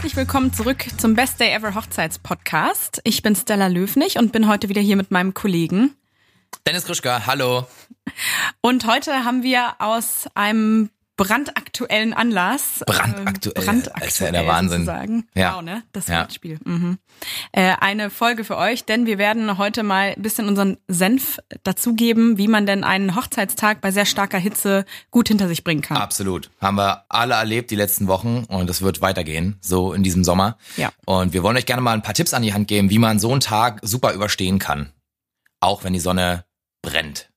Herzlich willkommen zurück zum Best Day Ever Hochzeitspodcast. Ich bin Stella Löfnig und bin heute wieder hier mit meinem Kollegen Dennis Krischka, hallo. Und heute haben wir aus einem brandaktuellen Anlass. Brandaktuell. Äh, brandaktuell ist ja der Wahnsinn. Sozusagen. Ja. Wow, ne? Das ja. Wortspiel. Mhm. Äh, eine Folge für euch, denn wir werden heute mal ein bisschen unseren Senf dazugeben, wie man denn einen Hochzeitstag bei sehr starker Hitze gut hinter sich bringen kann. Absolut. Haben wir alle erlebt die letzten Wochen und es wird weitergehen, so in diesem Sommer. Ja. Und wir wollen euch gerne mal ein paar Tipps an die Hand geben, wie man so einen Tag super überstehen kann. Auch wenn die Sonne brennt.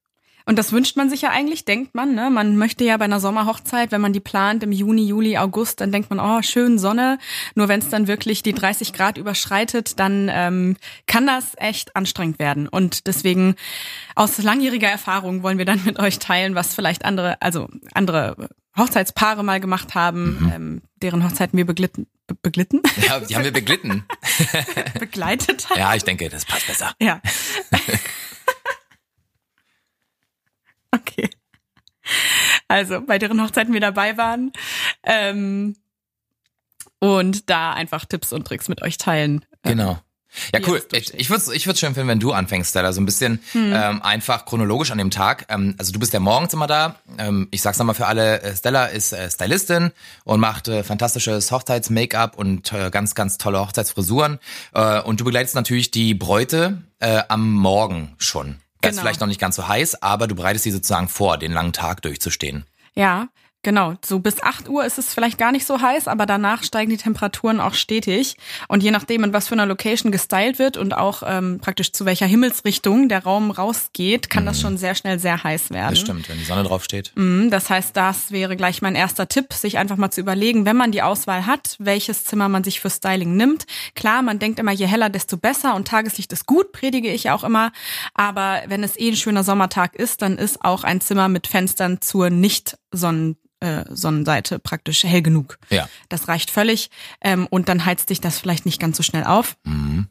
Und das wünscht man sich ja eigentlich, denkt man. Ne? Man möchte ja bei einer Sommerhochzeit, wenn man die plant im Juni, Juli, August, dann denkt man, oh, schön Sonne. Nur wenn es dann wirklich die 30 Grad überschreitet, dann ähm, kann das echt anstrengend werden. Und deswegen aus langjähriger Erfahrung wollen wir dann mit euch teilen, was vielleicht andere, also andere Hochzeitspaare mal gemacht haben, mhm. ähm, deren Hochzeiten wir beglitten. Be beglitten? Ja, die haben wir beglitten. Begleitet. Ja, ich denke, das passt besser. Ja. Okay. Also, bei deren Hochzeiten wir dabei waren. Ähm, und da einfach Tipps und Tricks mit euch teilen. Genau. Ja, cool. Ich, ich würde es ich würd's schön finden, wenn du anfängst, Stella. So ein bisschen hm. ähm, einfach chronologisch an dem Tag. Ähm, also du bist ja morgens immer da. Ähm, ich sag's nochmal für alle, äh, Stella ist äh, Stylistin und macht äh, fantastisches Hochzeits-Make-up und äh, ganz, ganz tolle Hochzeitsfrisuren. Äh, und du begleitest natürlich die Bräute äh, am Morgen schon. Da genau. ist vielleicht noch nicht ganz so heiß, aber du bereitest sie sozusagen vor, den langen Tag durchzustehen. Ja, Genau, so bis 8 Uhr ist es vielleicht gar nicht so heiß, aber danach steigen die Temperaturen auch stetig. Und je nachdem, in was für einer Location gestylt wird und auch ähm, praktisch zu welcher Himmelsrichtung der Raum rausgeht, kann mhm. das schon sehr schnell sehr heiß werden. Das stimmt, wenn die Sonne drauf steht. Mhm, das heißt, das wäre gleich mein erster Tipp, sich einfach mal zu überlegen, wenn man die Auswahl hat, welches Zimmer man sich für Styling nimmt. Klar, man denkt immer, je heller, desto besser und Tageslicht ist gut, predige ich auch immer. Aber wenn es eh ein schöner Sommertag ist, dann ist auch ein Zimmer mit Fenstern zur Nicht-Sonnen äh, Sonnenseite praktisch hell genug. Ja. Das reicht völlig. Ähm, und dann heizt dich das vielleicht nicht ganz so schnell auf. Mhm.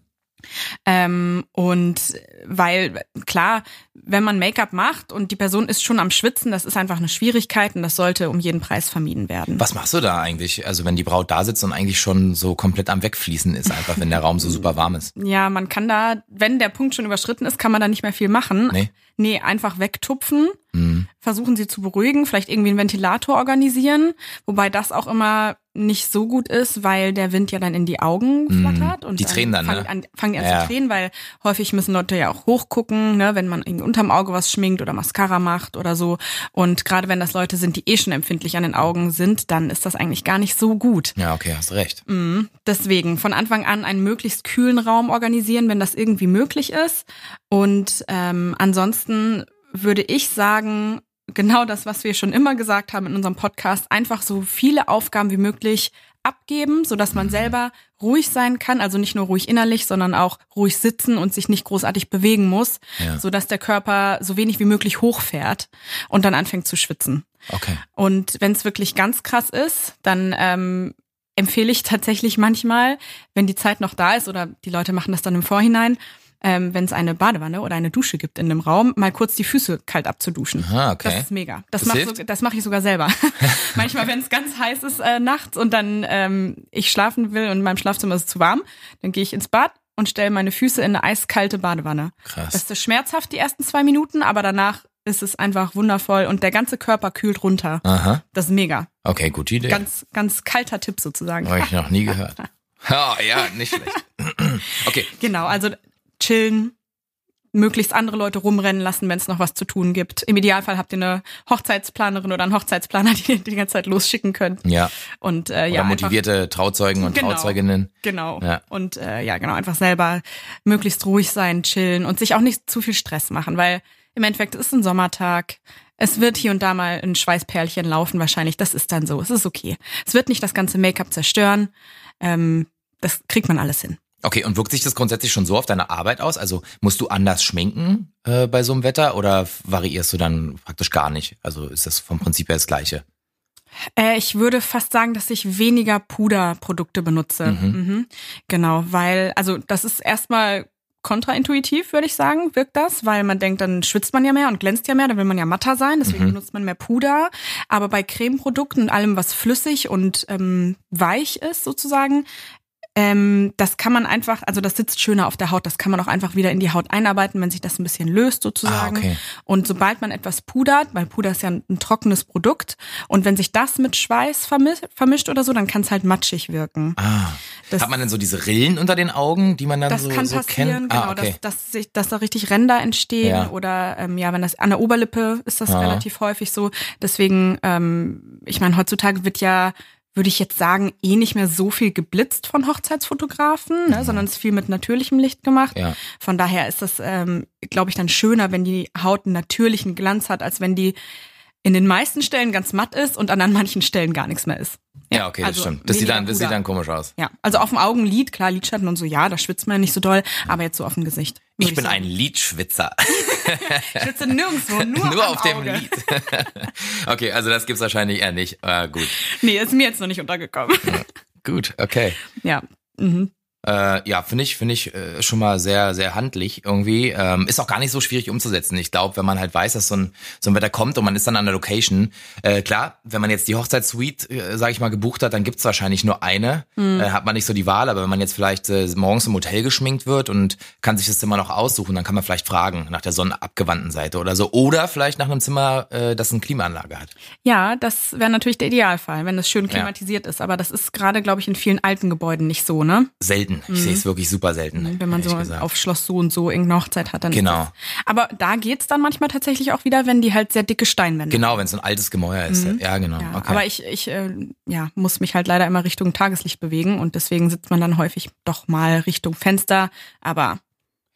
Ähm, und weil, klar, wenn man Make-up macht und die Person ist schon am Schwitzen, das ist einfach eine Schwierigkeit und das sollte um jeden Preis vermieden werden. Was machst du da eigentlich? Also wenn die Braut da sitzt und eigentlich schon so komplett am Wegfließen ist, einfach wenn der Raum so super warm ist. Ja, man kann da, wenn der Punkt schon überschritten ist, kann man da nicht mehr viel machen. Nee. Nee, einfach wegtupfen, mhm. versuchen sie zu beruhigen, vielleicht irgendwie einen Ventilator organisieren, wobei das auch immer nicht so gut ist, weil der Wind ja dann in die Augen mhm. flattert. Und die tränen dann, fangen ne? an, fangen an ja. zu tränen, weil häufig müssen Leute ja auch hochgucken, ne, wenn man irgendwie unterm Auge was schminkt oder Mascara macht oder so. Und gerade wenn das Leute sind, die eh schon empfindlich an den Augen sind, dann ist das eigentlich gar nicht so gut. Ja, okay, hast recht. Mhm. Deswegen von Anfang an einen möglichst kühlen Raum organisieren, wenn das irgendwie möglich ist. Und ähm, ansonsten würde ich sagen, genau das, was wir schon immer gesagt haben in unserem Podcast, einfach so viele Aufgaben wie möglich abgeben, so dass man selber ruhig sein kann, also nicht nur ruhig innerlich, sondern auch ruhig sitzen und sich nicht großartig bewegen muss, ja. so dass der Körper so wenig wie möglich hochfährt und dann anfängt zu schwitzen. Okay. Und wenn es wirklich ganz krass ist, dann ähm, empfehle ich tatsächlich manchmal, wenn die Zeit noch da ist oder die Leute machen das dann im Vorhinein, ähm, wenn es eine Badewanne oder eine Dusche gibt in dem Raum, mal kurz die Füße kalt abzuduschen. Aha, okay. Das ist mega. Das, das mache so, mach ich sogar selber. Manchmal, wenn es ganz heiß ist äh, nachts und dann ähm, ich schlafen will und in meinem Schlafzimmer ist es zu warm, dann gehe ich ins Bad und stelle meine Füße in eine eiskalte Badewanne. Krass. Das ist schmerzhaft die ersten zwei Minuten, aber danach ist es einfach wundervoll und der ganze Körper kühlt runter. Aha. Das ist mega. Okay, gute Idee. Ganz, ganz kalter Tipp sozusagen. Habe ich noch nie gehört. Oh, ja, nicht schlecht. Okay. Genau, also chillen, möglichst andere Leute rumrennen lassen, wenn es noch was zu tun gibt. Im Idealfall habt ihr eine Hochzeitsplanerin oder einen Hochzeitsplaner, die ihr die ganze Zeit losschicken könnt. Ja. Und äh, ja, oder motivierte einfach, Trauzeugen und genau, Trauzeuginnen. Genau. Ja. Und äh, ja, genau, einfach selber möglichst ruhig sein, chillen und sich auch nicht zu viel Stress machen, weil im Endeffekt ist ein Sommertag. Es wird hier und da mal ein Schweißperlchen laufen, wahrscheinlich. Das ist dann so. Es ist okay. Es wird nicht das ganze Make-up zerstören. Ähm, das kriegt man alles hin. Okay, und wirkt sich das grundsätzlich schon so auf deine Arbeit aus? Also musst du anders schminken äh, bei so einem Wetter oder variierst du dann praktisch gar nicht? Also ist das vom Prinzip her das Gleiche? Äh, ich würde fast sagen, dass ich weniger Puderprodukte benutze. Mhm. Mhm. Genau, weil, also das ist erstmal kontraintuitiv, würde ich sagen, wirkt das, weil man denkt, dann schwitzt man ja mehr und glänzt ja mehr, dann will man ja matter sein, deswegen mhm. benutzt man mehr Puder. Aber bei Cremeprodukten und allem, was flüssig und ähm, weich ist sozusagen, ähm, das kann man einfach, also das sitzt schöner auf der Haut, das kann man auch einfach wieder in die Haut einarbeiten, wenn sich das ein bisschen löst sozusagen. Ah, okay. Und sobald man etwas pudert, weil Puder ist ja ein, ein trockenes Produkt, und wenn sich das mit Schweiß vermischt, vermischt oder so, dann kann es halt matschig wirken. Ah. Das, Hat man denn so diese Rillen unter den Augen, die man dann das so, kann so passieren, kennt? Ah, genau, okay. dass, dass, sich, dass da richtig Ränder entstehen ja. oder ähm, ja, wenn das an der Oberlippe ist das ah. relativ häufig so. Deswegen, ähm, ich meine, heutzutage wird ja würde ich jetzt sagen, eh nicht mehr so viel geblitzt von Hochzeitsfotografen, ne, mhm. sondern es ist viel mit natürlichem Licht gemacht. Ja. Von daher ist das, ähm, glaube ich, dann schöner, wenn die Haut einen natürlichen Glanz hat, als wenn die in den meisten Stellen ganz matt ist und an manchen Stellen gar nichts mehr ist. Ja, okay, also das stimmt. Das sieht, dann, das sieht dann komisch aus. Ja, also auf dem Augenlid, klar, Lidschatten und so, ja, da schwitzt man nicht so doll, aber jetzt so auf dem Gesicht. Ich, bin ein Lidschwitzer. ich schwitze nirgendwo, nur, nur auf dem Auge. Lied. okay, also das gibt's wahrscheinlich eher nicht. Äh, gut. Nee, ist mir jetzt noch nicht untergekommen. gut, okay. Ja. Mhm. Äh, ja, finde ich, finde ich äh, schon mal sehr, sehr handlich irgendwie. Ähm, ist auch gar nicht so schwierig umzusetzen. Ich glaube, wenn man halt weiß, dass so ein, so ein Wetter kommt und man ist dann an der Location, äh, klar, wenn man jetzt die Hochzeitssuite, äh, sage ich mal, gebucht hat, dann gibt's wahrscheinlich nur eine. Mhm. Äh, hat man nicht so die Wahl, aber wenn man jetzt vielleicht äh, morgens im Hotel geschminkt wird und kann sich das Zimmer noch aussuchen, dann kann man vielleicht fragen nach der sonnenabgewandten Seite oder so. Oder vielleicht nach einem Zimmer, äh, das eine Klimaanlage hat. Ja, das wäre natürlich der Idealfall, wenn es schön klimatisiert ja. ist. Aber das ist gerade, glaube ich, in vielen alten Gebäuden nicht so, ne? Selten selten. Ich mhm. sehe es wirklich super selten. Wenn man so gesagt. auf Schloss so und so irgendeine Hochzeit hat, dann. Genau. Aber da geht's dann manchmal tatsächlich auch wieder, wenn die halt sehr dicke Steinwände Genau, wenn es ein altes Gemäuer ist. Mhm. Ja, genau. Ja, okay. Aber ich, ich äh, ja, muss mich halt leider immer Richtung Tageslicht bewegen und deswegen sitzt man dann häufig doch mal Richtung Fenster. Aber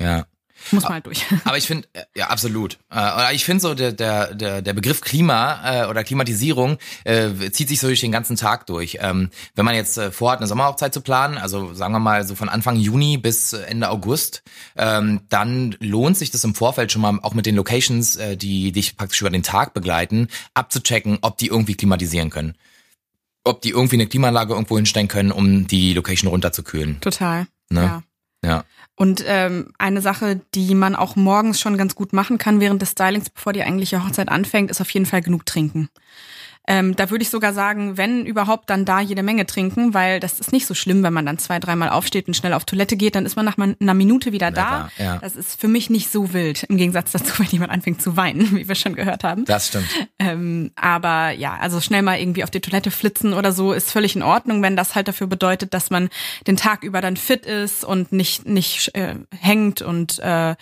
ja. Muss mal halt durch. Aber ich finde, äh, ja, absolut. Äh, ich finde so, der, der, der, der Begriff Klima äh, oder Klimatisierung äh, zieht sich so durch den ganzen Tag durch. Ähm, wenn man jetzt äh, vorhat, eine Sommerhochzeit zu planen, also sagen wir mal so von Anfang Juni bis Ende August, ähm, dann lohnt sich das im Vorfeld schon mal auch mit den Locations, äh, die dich praktisch über den Tag begleiten, abzuchecken, ob die irgendwie klimatisieren können. Ob die irgendwie eine Klimaanlage irgendwo hinstellen können, um die Location runterzukühlen. Total. Ne? Ja. Ja. Und ähm, eine Sache, die man auch morgens schon ganz gut machen kann während des Stylings, bevor die eigentliche Hochzeit anfängt, ist auf jeden Fall genug trinken. Ähm, da würde ich sogar sagen, wenn überhaupt, dann da jede Menge trinken, weil das ist nicht so schlimm, wenn man dann zwei, dreimal aufsteht und schnell auf Toilette geht, dann ist man nach einer Minute wieder da. Ja. Das ist für mich nicht so wild, im Gegensatz dazu, wenn jemand anfängt zu weinen, wie wir schon gehört haben. Das stimmt. Ähm, aber ja, also schnell mal irgendwie auf die Toilette flitzen oder so ist völlig in Ordnung, wenn das halt dafür bedeutet, dass man den Tag über dann fit ist und nicht, nicht äh, hängt und äh,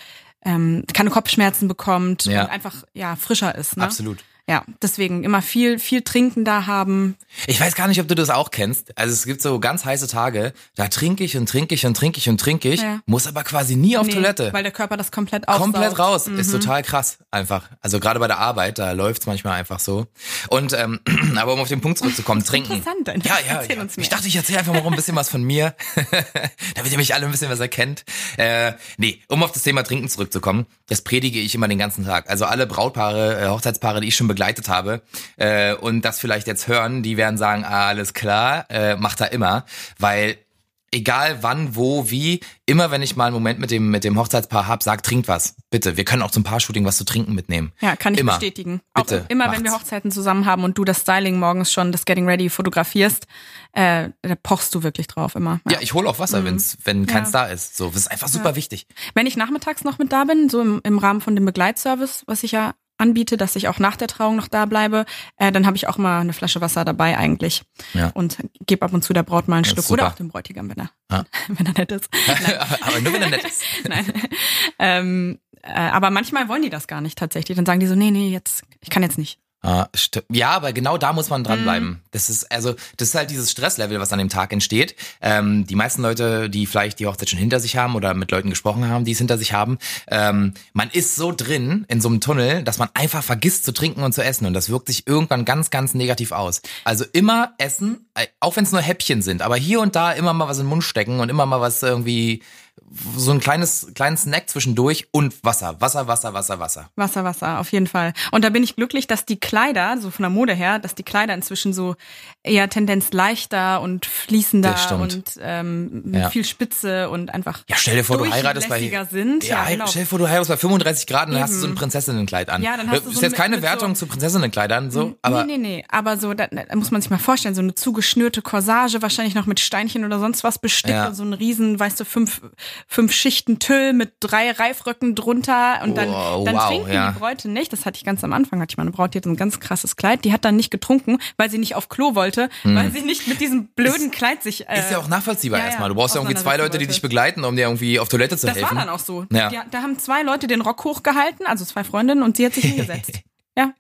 ähm, keine Kopfschmerzen bekommt ja. und einfach ja frischer ist. Ne? Absolut. Ja, deswegen immer viel, viel Trinken da haben. Ich weiß gar nicht, ob du das auch kennst. Also es gibt so ganz heiße Tage, da trinke ich und trinke ich und trinke ich und trinke ich, ja. muss aber quasi nie auf nee, Toilette. Weil der Körper das komplett aufsaugt. Komplett raus. Mhm. Ist total krass einfach. Also gerade bei der Arbeit, da läuft's manchmal einfach so. Und ähm, aber um auf den Punkt zurückzukommen, trinken. Interessant, deine ja, ja, ja. Ich dachte, ich erzähle einfach mal ein bisschen was von mir, damit ihr mich alle ein bisschen was erkennt. Äh, nee, um auf das Thema Trinken zurückzukommen, das predige ich immer den ganzen Tag. Also alle Brautpaare, äh, Hochzeitspaare, die ich schon begleitet habe äh, und das vielleicht jetzt hören, die werden sagen, ah, alles klar, äh, macht er immer, weil egal wann, wo, wie, immer wenn ich mal einen Moment mit dem, mit dem Hochzeitspaar hab, sag, trinkt was. Bitte. Wir können auch zum Paar-Shooting was zu trinken mitnehmen. Ja, kann ich immer. bestätigen. Bitte. Auch immer, macht's. wenn wir Hochzeiten zusammen haben und du das Styling morgens schon, das Getting Ready fotografierst, äh, da pochst du wirklich drauf immer. Ja, ja ich hole auch Wasser, mhm. wenn's, wenn keins ja. da ist. So, das ist einfach super ja. wichtig. Wenn ich nachmittags noch mit da bin, so im, im Rahmen von dem Begleitservice, was ich ja anbiete, dass ich auch nach der Trauung noch da bleibe, äh, dann habe ich auch mal eine Flasche Wasser dabei eigentlich ja. und gebe ab und zu der Braut mal einen Schluck oder auch dem Bräutigam, wenn er, ah. wenn er nett ist. aber nur wenn er nett ist. Nein. Ähm, äh, aber manchmal wollen die das gar nicht tatsächlich. Dann sagen die so, nee, nee, jetzt, ich kann jetzt nicht. Ah, ja, aber genau da muss man dranbleiben. Mhm. Das ist also, das ist halt dieses Stresslevel, was an dem Tag entsteht. Ähm, die meisten Leute, die vielleicht die Hochzeit schon hinter sich haben oder mit Leuten gesprochen haben, die es hinter sich haben, ähm, man ist so drin in so einem Tunnel, dass man einfach vergisst zu trinken und zu essen und das wirkt sich irgendwann ganz, ganz negativ aus. Also immer essen, äh, auch wenn es nur Häppchen sind, aber hier und da immer mal was in den Mund stecken und immer mal was irgendwie so ein kleines, kleinen Snack zwischendurch und Wasser. Wasser, Wasser, Wasser, Wasser. Wasser, Wasser, auf jeden Fall. Und da bin ich glücklich, dass die Kleider, so von der Mode her, dass die Kleider inzwischen so eher Tendenz leichter und fließender und ähm, mit ja. viel Spitze und einfach Ja, stell dir vor, du heiratest bei sind. Ja, ja genau. stell dir vor, du heiratest bei 35 Grad und dann hast du so ein Prinzessinnenkleid an. Ja, dann hast du ist so jetzt keine Wertung so zu Prinzessinnenkleidern so, aber Nee, nee, nee, aber so da, da, muss man sich mal vorstellen, so eine zugeschnürte Corsage, wahrscheinlich noch mit Steinchen oder sonst was bestickt ja. und so ein riesen, weißt du, fünf fünf Schichten Tüll mit drei Reifröcken drunter und dann oh, dann wow, trinken ja. die Bräute nicht, das hatte ich ganz am Anfang, hatte ich meine Braut, die hat so ein ganz krasses Kleid, die hat dann nicht getrunken, weil sie nicht auf Klo wollte wollte, hm. weil sie nicht mit diesem blöden ist, Kleid sich. Äh, ist ja auch nachvollziehbar ja, erstmal. Du brauchst ja irgendwie zwei Leute, die dich begleiten, um dir irgendwie auf Toilette zu das helfen. Das war dann auch so. Ja. Die, da haben zwei Leute den Rock hochgehalten, also zwei Freundinnen, und sie hat sich hingesetzt. ja.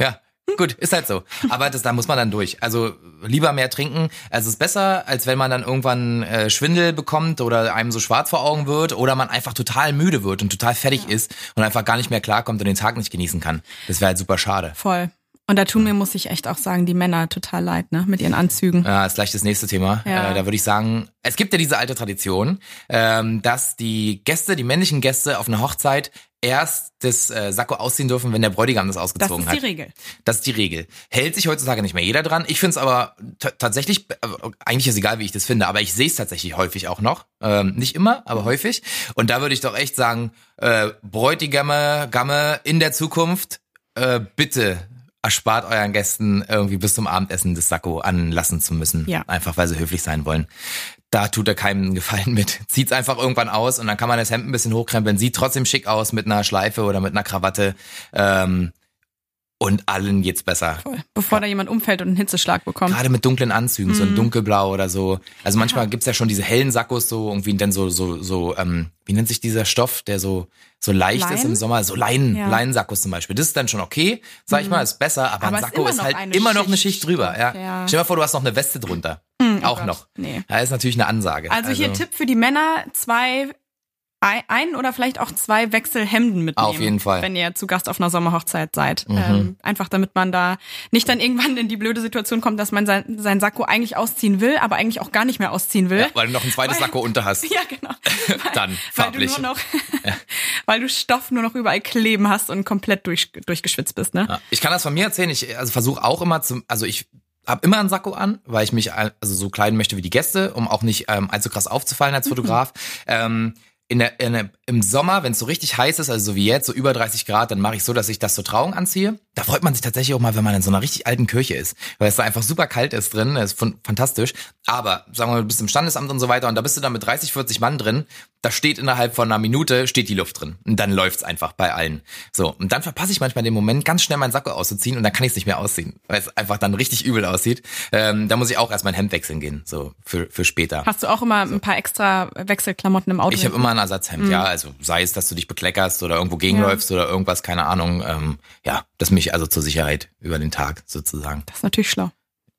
Ja, Gut, ist halt so. Aber das, da muss man dann durch. Also lieber mehr trinken. Also es ist besser, als wenn man dann irgendwann äh, Schwindel bekommt oder einem so schwarz vor Augen wird oder man einfach total müde wird und total fertig ja. ist und einfach gar nicht mehr klarkommt und den Tag nicht genießen kann. Das wäre halt super schade. Voll. Und da tun mir, muss ich echt auch sagen, die Männer total leid, ne, mit ihren Anzügen. Ja, ist gleich das nächste Thema. Ja. Äh, da würde ich sagen, es gibt ja diese alte Tradition, ähm, dass die Gäste, die männlichen Gäste auf einer Hochzeit erst das äh, Sakko ausziehen dürfen, wenn der Bräutigam das ausgezogen hat. Das ist die. Regel. Das ist die Regel. Hält sich heutzutage nicht mehr jeder dran. Ich finde es aber tatsächlich, äh, eigentlich ist egal, wie ich das finde, aber ich sehe es tatsächlich häufig auch noch. Ähm, nicht immer, aber häufig. Und da würde ich doch echt sagen, äh, Bräutigame, Gamme in der Zukunft, äh, bitte erspart euren Gästen irgendwie bis zum Abendessen das Sakko anlassen zu müssen. Ja. Einfach weil sie höflich sein wollen. Da tut er keinen Gefallen mit. Zieht's einfach irgendwann aus und dann kann man das Hemd ein bisschen hochkrempeln. Sieht trotzdem schick aus mit einer Schleife oder mit einer Krawatte. Ähm, und allen geht's besser. Voll. Bevor ja. da jemand umfällt und einen Hitzeschlag bekommt. Gerade mit dunklen Anzügen, mhm. so ein dunkelblau oder so. Also manchmal ja. gibt's ja schon diese hellen Sakkos so irgendwie dann so so so ähm, wie nennt sich dieser Stoff, der so so leicht Lein? ist im Sommer, so Leinen, ja. Leinensakkos zum Beispiel. Das ist dann schon okay, sag ich mhm. mal, ist besser, aber, aber ein Sakko ist, halt immer noch eine Schicht drüber. Ja. ja. Stell dir mal vor, du hast noch eine Weste drunter. Mhm, oh auch Gott. noch. Nee. Ja, ist natürlich eine Ansage. Also, also hier Tipp für die Männer, zwei ein oder vielleicht auch zwei Wechselhemden mitnehmen. Auf jeden Fall. Wenn ihr zu Gast auf einer Sommerhochzeit seid. Mhm. Ähm, einfach damit man da nicht dann irgendwann in die blöde Situation kommt, dass man sein, sein Sakko eigentlich ausziehen will, aber eigentlich auch gar nicht mehr ausziehen will. Ja, weil du noch ein zweites weil, Sakko unter hast. Ja, genau. Weil, dann farblich. Weil du, nur noch, ja. weil du Stoff nur noch überall kleben hast und komplett durch, durchgeschwitzt bist. Ne? Ja. Ich kann das von mir erzählen. Ich also versuche auch immer zum, also ich habe immer einen Sakko an, weil ich mich also so kleiden möchte wie die Gäste, um auch nicht ähm, allzu krass aufzufallen als Fotograf. Mhm. Ähm, in der, in der, im Sommer, wenn es so richtig heiß ist, also so wie jetzt, so über 30 Grad, dann mache ich so, dass ich das zur Trauung anziehe. Da freut man sich tatsächlich auch mal, wenn man in so einer richtig alten Kirche ist, weil es da einfach super kalt ist drin, das ist fantastisch. Aber sagen wir mal, du bist im Standesamt und so weiter und da bist du dann mit 30, 40 Mann drin, da steht innerhalb von einer Minute, steht die Luft drin. Und dann läuft's einfach bei allen. So, und dann verpasse ich manchmal den Moment, ganz schnell meinen Sakko auszuziehen und dann kann ich es nicht mehr ausziehen, weil es einfach dann richtig übel aussieht. Ähm, da muss ich auch erst mein Hemd wechseln gehen, so für, für später. Hast du auch immer so. ein paar extra Wechselklamotten im Auto? Ich habe immer ein Ersatzhemd, mhm. ja. Also sei es, dass du dich bekleckerst oder irgendwo gegenläufst ja. oder irgendwas, keine Ahnung. Ähm, ja, das mich also zur Sicherheit über den Tag sozusagen. Das ist natürlich schlau.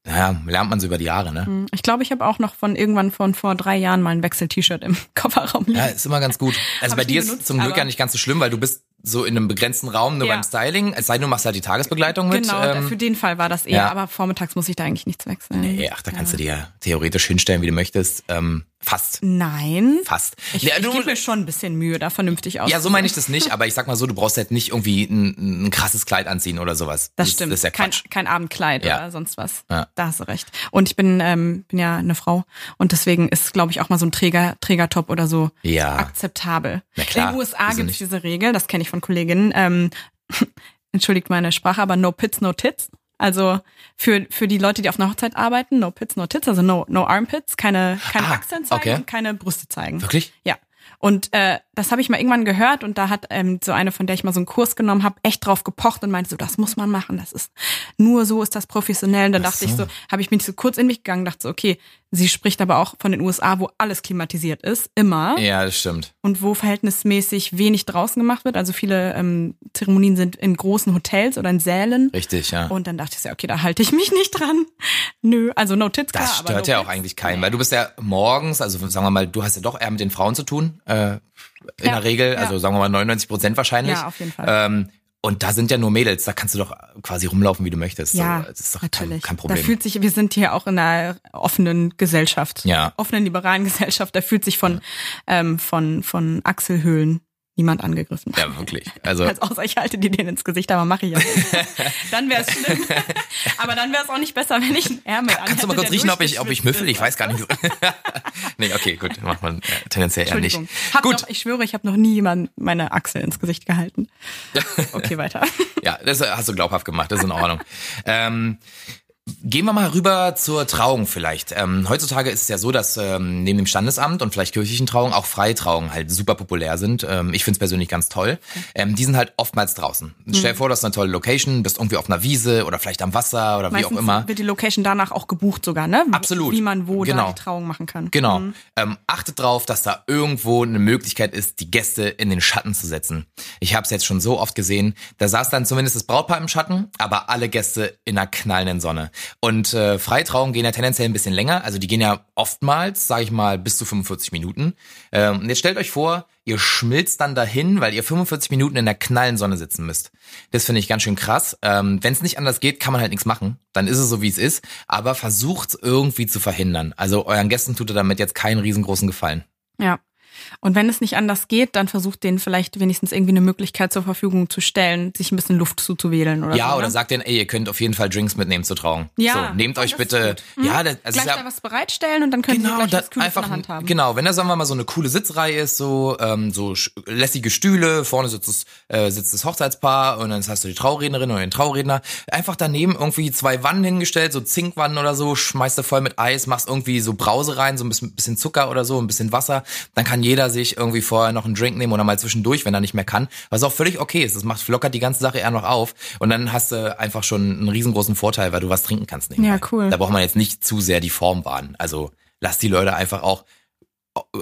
Naja, lernt man so über die Jahre, ne? Hm, ich glaube, ich habe auch noch von irgendwann von vor drei Jahren mal ein Wechsel-T-Shirt im Kofferraum liegen. Ja, ist immer ganz gut. Also bei dir ist es zum Glück ja nicht ganz so schlimm, weil du bist so in einem begrenzten Raum nur ja. beim Styling. Es sei denn, du machst halt die Tagesbegleitung mit. Genau, ähm, für den Fall war das eher, ja. aber vormittags muss ich da eigentlich nichts wechseln. Nee, ach, da kannst ja. du dir theoretisch hinstellen, wie du möchtest. Ähm, Fast. Nein. Fast. Ich, ja, ich gebe mir schon ein bisschen Mühe, da vernünftig aus. Ja, so meine ich das nicht, aber ich sag mal so, du brauchst halt nicht irgendwie ein, ein krasses Kleid anziehen oder sowas. Das, das stimmt. Das ist ja Quatsch. Kein, kein Abendkleid ja. oder sonst was. Ja. Da hast du recht. Und ich bin, ähm, bin ja eine Frau und deswegen ist, glaube ich, auch mal so ein Träger, Trägertop oder so ja. akzeptabel. Na klar, In den USA gibt es diese Regel, das kenne ich von Kolleginnen. Ähm, entschuldigt meine Sprache, aber no pits, no tits. Also für, für die Leute, die auf einer Hochzeit arbeiten, no pits, no tits, also no, no armpits, keine, keine ah, Achseln zeigen okay. und keine Brüste zeigen. Wirklich? Ja. Und äh, das habe ich mal irgendwann gehört und da hat ähm, so eine, von der ich mal so einen Kurs genommen habe, echt drauf gepocht und meinte so, das muss man machen, das ist nur so ist das professionell. Und dann Ach dachte so. ich so, habe ich mich so kurz in mich gegangen, dachte so, okay, sie spricht aber auch von den USA, wo alles klimatisiert ist, immer. Ja, das stimmt. Und wo verhältnismäßig wenig draußen gemacht wird. Also viele ähm, Zeremonien sind in großen Hotels oder in Sälen. Richtig, ja. Und dann dachte ich so, okay, da halte ich mich nicht dran. Nö, also no tits, Das klar, stört no ja auch eigentlich keinen, weil du bist ja morgens, also sagen wir mal, du hast ja doch eher mit den Frauen zu tun. Äh, in ja, der Regel, ja. also sagen wir mal 99 Prozent wahrscheinlich. Ja, auf jeden Fall. Ähm, und da sind ja nur Mädels, da kannst du doch quasi rumlaufen, wie du möchtest. Ja, das ist doch natürlich. Kein, kein Problem. Da fühlt sich, wir sind hier auch in einer offenen Gesellschaft, ja. offenen liberalen Gesellschaft. Da fühlt sich von ähm, von von Achselhöhlen niemand angegriffen. Ja, wirklich. Also, Als außer ich halte dir den ins Gesicht, aber mache ich ja nicht. dann wäre es schlimm. aber dann wäre es auch nicht besser, wenn ich einen Ärmel Kannst du mal kurz riechen, ob ich, ob ich müffel? Ich weiß gar nicht. nee, okay, gut. Macht man äh, tendenziell eher nicht. Hab gut. Noch, ich schwöre, ich habe noch nie jemand meine Achsel ins Gesicht gehalten. Okay, weiter. ja, das hast du glaubhaft gemacht. Das ist in Ordnung. ähm, Gehen wir mal rüber zur Trauung vielleicht. Ähm, heutzutage ist es ja so, dass ähm, neben dem Standesamt und vielleicht kirchlichen Trauungen auch Freitrauungen halt super populär sind. Ähm, ich finde es persönlich ganz toll. Ähm, die sind halt oftmals draußen. Mhm. Stell dir vor, das ist eine tolle Location, bist irgendwie auf einer Wiese oder vielleicht am Wasser oder Meistens wie auch immer. wird die Location danach auch gebucht sogar, ne? Absolut. Wie man wo genau. da die Trauung machen kann. Genau. Mhm. Ähm, achtet drauf, dass da irgendwo eine Möglichkeit ist, die Gäste in den Schatten zu setzen. Ich habe es jetzt schon so oft gesehen. Da saß dann zumindest das Brautpaar im Schatten, aber alle Gäste in einer knallenden Sonne. Und äh, Freitrauungen gehen ja tendenziell ein bisschen länger. Also die gehen ja oftmals, sage ich mal, bis zu 45 Minuten. Ähm, und jetzt stellt euch vor, ihr schmilzt dann dahin, weil ihr 45 Minuten in der knallen Sonne sitzen müsst. Das finde ich ganz schön krass. Ähm, Wenn es nicht anders geht, kann man halt nichts machen. Dann ist es so, wie es ist. Aber versucht irgendwie zu verhindern. Also euren Gästen tut ihr damit jetzt keinen riesengroßen Gefallen. Ja. Und wenn es nicht anders geht, dann versucht denen vielleicht wenigstens irgendwie eine Möglichkeit zur Verfügung zu stellen, sich ein bisschen Luft zuzuwählen oder Ja, so, oder ne? sagt denen, ey, ihr könnt auf jeden Fall Drinks mitnehmen zur Trauung. Ja. So, nehmt euch bitte, mhm. ja, das, also gleich da was bereitstellen und dann können genau, sie gleich das einfach, in der Hand haben. Genau, wenn da sagen wir mal so eine coole Sitzreihe ist, so ähm, so lässige Stühle, vorne sitzt das, äh, sitzt das Hochzeitspaar und dann hast du die Traurednerin oder den Trauredner, einfach daneben irgendwie zwei Wannen hingestellt, so Zinkwannen oder so, schmeißt du voll mit Eis, machst irgendwie so Brause rein, so ein bisschen, bisschen Zucker oder so, ein bisschen Wasser, dann kann jeder sich irgendwie vorher noch einen Drink nehmen oder mal zwischendurch, wenn er nicht mehr kann, was auch völlig okay ist. Das macht lockert die ganze Sache eher noch auf und dann hast du einfach schon einen riesengroßen Vorteil, weil du was trinken kannst. Nebenbei. Ja, cool. Da braucht man jetzt nicht zu sehr die Form wahren. Also lass die Leute einfach auch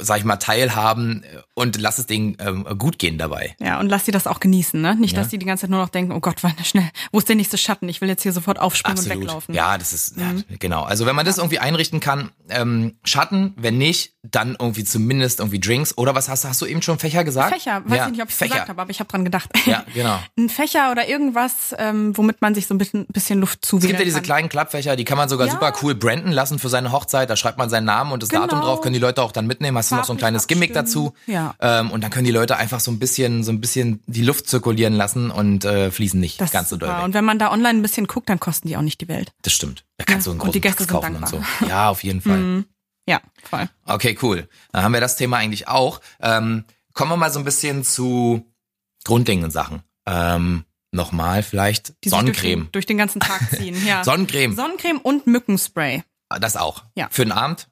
sag ich mal, teilhaben und lass es denen ähm, gut gehen dabei. Ja, und lass sie das auch genießen, ne? Nicht, ja. dass sie die ganze Zeit nur noch denken, oh Gott, warte schnell, wo ist der nächste Schatten? Ich will jetzt hier sofort aufspringen Absolut. und weglaufen. Ja, das ist, mhm. ja, genau. Also wenn man das irgendwie einrichten kann, ähm, Schatten, wenn nicht, dann irgendwie zumindest irgendwie Drinks oder was hast du, hast du eben schon Fächer gesagt? Fächer, weiß ja. ich nicht, ob ich gesagt habe, aber ich habe dran gedacht. Ja, genau. Ein Fächer oder irgendwas, ähm, womit man sich so ein bisschen, bisschen Luft zuwählen Es gibt ja diese kann. kleinen Klappfächer, die kann man sogar super cool branden lassen für seine Hochzeit. Da schreibt man seinen Namen und das Genau. Datum drauf, können die Leute auch dann mitnehmen. Hast du noch so ein kleines Gimmick abstimmen. dazu. Ja. Ähm, und dann können die Leute einfach so ein bisschen, so ein bisschen die Luft zirkulieren lassen und äh, fließen nicht Das ganz so doll weg. Und wenn man da online ein bisschen guckt, dann kosten die auch nicht die Welt. Das stimmt. Da kannst Ja, du einen und großen die Gäste kaufen und so. dankbar. Ja, auf jeden Fall. Ja, voll. Okay, cool. Dann haben wir das Thema eigentlich auch. Ähm, kommen wir mal so ein bisschen zu grundlegenden Sachen. Ähm, Nochmal vielleicht Die Durch Sonnencreme. den, durch den ganzen Tag ziehen, ja. Sonnencreme, Sonnencreme und Mückenspray. das auch. Ja. Für den Abend.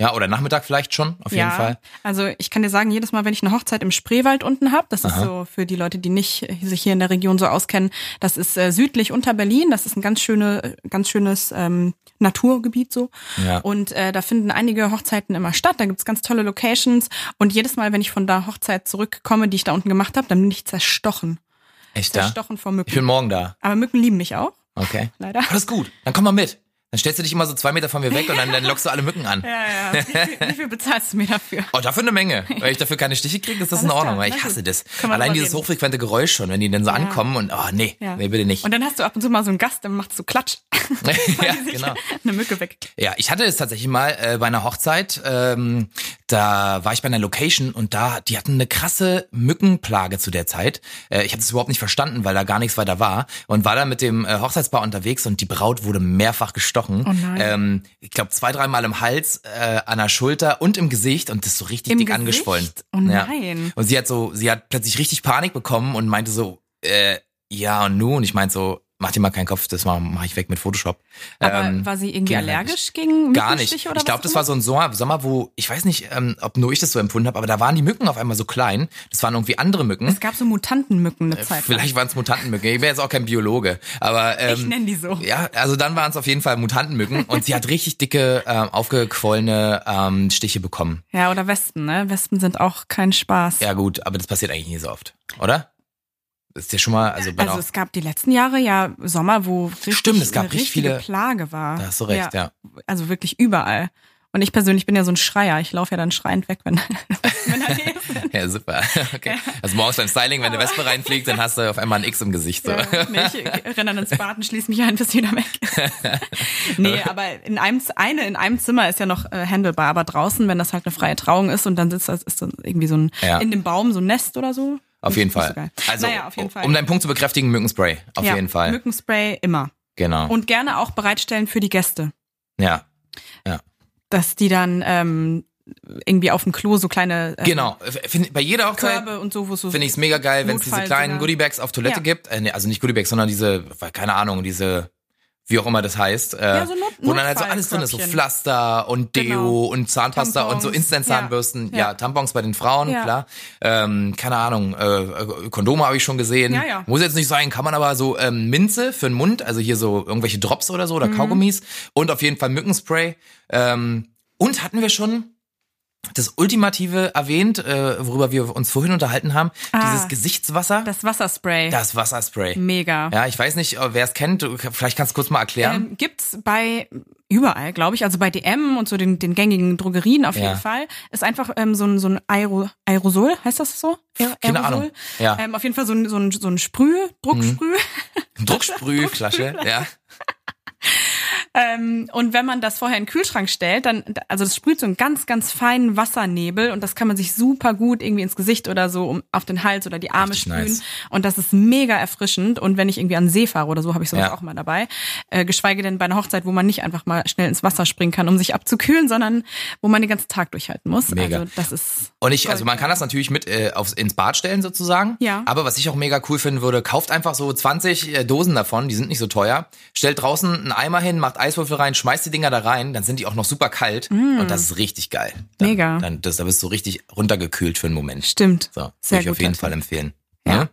Ja, oder Nachmittag vielleicht schon, auf jeden ja, Fall. also ich kann dir sagen, jedes Mal, wenn ich eine Hochzeit im Spreewald unten hab, das ist Aha. so für die Leute, die nicht sich hier in der Region so auskennen, das ist äh, südlich unter Berlin, das ist ein ganz schöne, ganz schönes ähm, Naturgebiet so. Ja. Und äh, da finden einige Hochzeiten immer statt, da gibt's ganz tolle Locations und jedes Mal, wenn ich von der Hochzeit zurückkomme, die ich da unten gemacht habe, dann bin ich zerstochen. Echt? Zerstochen vor Mücken. Ich bin morgen da. Aber Mücken lieben mich auch, Okay. leider. Alles gut. Dann komm mal mit. Dann stellst du dich immer so zwei Meter von mir weg und dann, dann lockst du alle Mücken an. Ja, ja. Wie viel, wie viel bezahlst du mir dafür? Oh, dafür eine Menge. Wenn ich dafür keine Stiche kriege, ist das in Alles Ordnung. klar, weil ich hasse das. Allein dieses reden. hochfrequente Geräusch schon, wenn die dann so ankommen und oh nee, Ja. nee, bitte nicht. Und dann hast du ab und zu mal so einen Gast, der macht so Klatsch. ja, genau. Eine Mücke weg. Ja, ich hatte es tatsächlich mal äh, bei einer Hochzeit. Ähm, da war ich bei einer Location und da, die hatten eine krasse Mückenplage zu der Zeit. Äh, ich habe das überhaupt nicht verstanden, weil da gar nichts weiter war und war da mit dem äh, Hochzeitspaar unterwegs und die Braut wurde mehrfach gestochen. Oh nein. Ähm, ich glaube zwei, dreimal im Hals, äh, an der Schulter und im Gesicht und das so richtig Im dick Gesicht? angeschwollen. Oh Ja. nein. Und sie hat so, sie hat plötzlich richtig Panik bekommen und meinte so, äh, ja und nun? Und ich meinte so, mach dir mal keinen Kopf, das mache mach ich weg mit Photoshop. Aber Ähm, war sie irgendwie allergisch gegen Gar nicht. Oder ich glaube, das war so ein Sommer, Sommer, wo, ich weiß nicht, ähm, ob nur ich das so empfunden habe, aber da waren die Mücken auf einmal so klein. Das waren irgendwie andere Mücken. Es gab so Mutantenmücken eine Zeit lang. Vielleicht waren es Mutantenmücken. Ich wäre jetzt auch kein Biologe. Aber ähm, Ich nenne die so. ja, also dann waren es auf jeden Fall Mutantenmücken und sie hat richtig dicke, ähm, aufgequollene ähm, Stiche bekommen. Ja, oder Wespen, ne? Wespen sind auch kein Spaß. Ja gut, aber das passiert eigentlich nie so oft, oder? Ist dir schon mal, also, bei Also es gab die letzten Jahre ja Sommer, wo richtig Stimmt, es gab eine richtig viele- Plage war. da hast du recht, ja. Also wirklich überall. Und ich persönlich bin ja so ein Schreier. Ich laufe ja dann schreiend weg, wenn, er ist. ja, super. Okay. Also morgens beim Styling, wenn eine Wespe reinfliegt, dann hast du auf einmal ein X im Gesicht. So. Ja, nee, ich renne dann ins Bad und schließe mich ein, bis wieder weg nee, aber in einem, eine in einem Zimmer ist ja noch äh, handelbar, aber draußen, wenn das halt eine freie Trauung ist und dann sitzt das, ist dann irgendwie so ein, ja. in dem Baum so ein Nest oder so. Auf jeden Fall. So also, naja, auf jeden Fall. um deinen Punkt zu bekräftigen, Mückenspray. Auf ja, jeden Fall. Mückenspray immer. Genau. Und gerne auch bereitstellen für die Gäste. Ja. Ja. Dass die dann ähm, irgendwie auf dem Klo so kleine äh, genau find, bei jeder Hochzeit Körbe und so wo so finde ich es mega geil wenn es diese kleinen Goodiebags auf Toilette ja. gibt äh, nee, also nicht Goodiebags sondern diese keine Ahnung diese wie auch immer das heißt, äh, ja, so Not wo dann halt so alles drin ist, so Pflaster und Deo genau. und Zahnpasta Tampons. und so Instant-Zahnbürsten. Ja. ja. Tampons bei den Frauen, ja. klar. Ähm, keine Ahnung, äh, Kondome habe ich schon gesehen. Muss jetzt nicht sein, kann man aber so ähm, Minze für den Mund, also hier so irgendwelche Drops oder so oder mhm. Kaugummis und auf jeden Fall Mückenspray. Ähm, und hatten wir schon das Ultimative erwähnt, äh, worüber wir uns vorhin unterhalten haben. Ah, dieses Gesichtswasser. Das Wasserspray. Das Wasserspray. Mega. Ja, ich weiß nicht, wer es kennt. Vielleicht kannst du kurz mal erklären. Ähm, gibt's bei überall, glaube ich. Also bei DM und so den, den gängigen Drogerien auf ja. jeden Fall. Ist einfach ähm, so ein, so ein Aero, Aerosol, heißt das so? Aer Keine Aerosol. Ahnung. Ja. Ähm, auf jeden Fall so ein, so ein, so ein Sprüh, Drucksprüh. Mhm. Drucksprühflasche, ja. Ähm, und wenn man das vorher in den Kühlschrank stellt, dann, also das sprüht so einen ganz, ganz feinen Wassernebel und das kann man sich super gut irgendwie ins Gesicht oder so um, auf den Hals oder die Arme Richtig sprühen. Nice. Und das ist mega erfrischend. Und wenn ich irgendwie an See fahre oder so, habe ich sowas ja. auch mal dabei. Äh, geschweige denn bei einer Hochzeit, wo man nicht einfach mal schnell ins Wasser springen kann, um sich abzukühlen, sondern wo man den ganzen Tag durchhalten muss. Mega. Also das ist. Und ich, also man kann das natürlich mit äh, aufs, ins Bad stellen sozusagen. Ja. Aber was ich auch mega cool finden würde, kauft einfach so 20 äh, Dosen davon, die sind nicht so teuer. Stellt draußen einen Eimer hin, macht Eiswürfel rein, schmeißt die Dinger da rein, dann sind die auch noch super kalt mm. und das ist richtig geil. Dann, Mega. Dann, das, da bist du richtig runtergekühlt für einen Moment. Stimmt. So, Sehr würde ich auf jeden Fall empfehlen. Ja. ja?